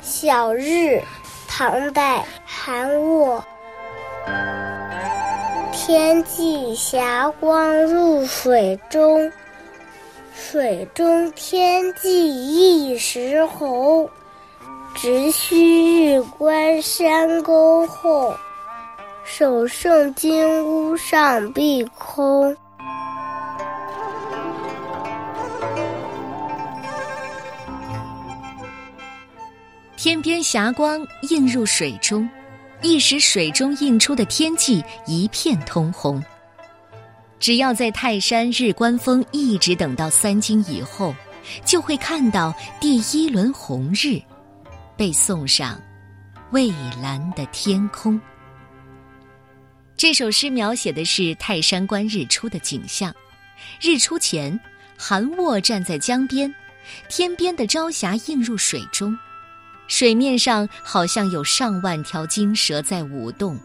小日，唐代，韩沃。天际霞光入水中，水中天际一时红。直须日观山沟后，首胜金屋上碧空。天边霞光映入水中，一时水中映出的天际一片通红。只要在泰山日观峰一直等到三更以后，就会看到第一轮红日，被送上蔚蓝的天空。这首诗描写的是泰山观日出的景象。日出前，韩沃站在江边，天边的朝霞映入水中。水面上好像有上万条金蛇在舞动，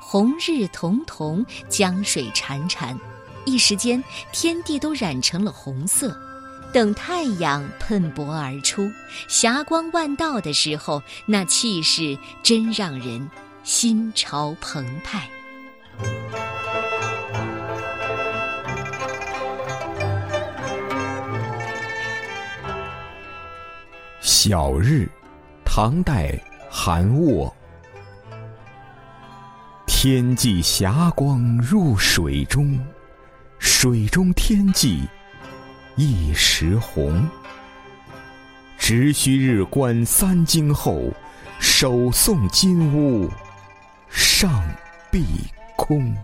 红日彤彤，江水潺潺，一时间天地都染成了红色。等太阳喷薄而出，霞光万道的时候，那气势真让人心潮澎湃。小日。唐代韩沃，天际霞光入水中，水中天际一时红。直须日观三更后，首送金乌上碧空。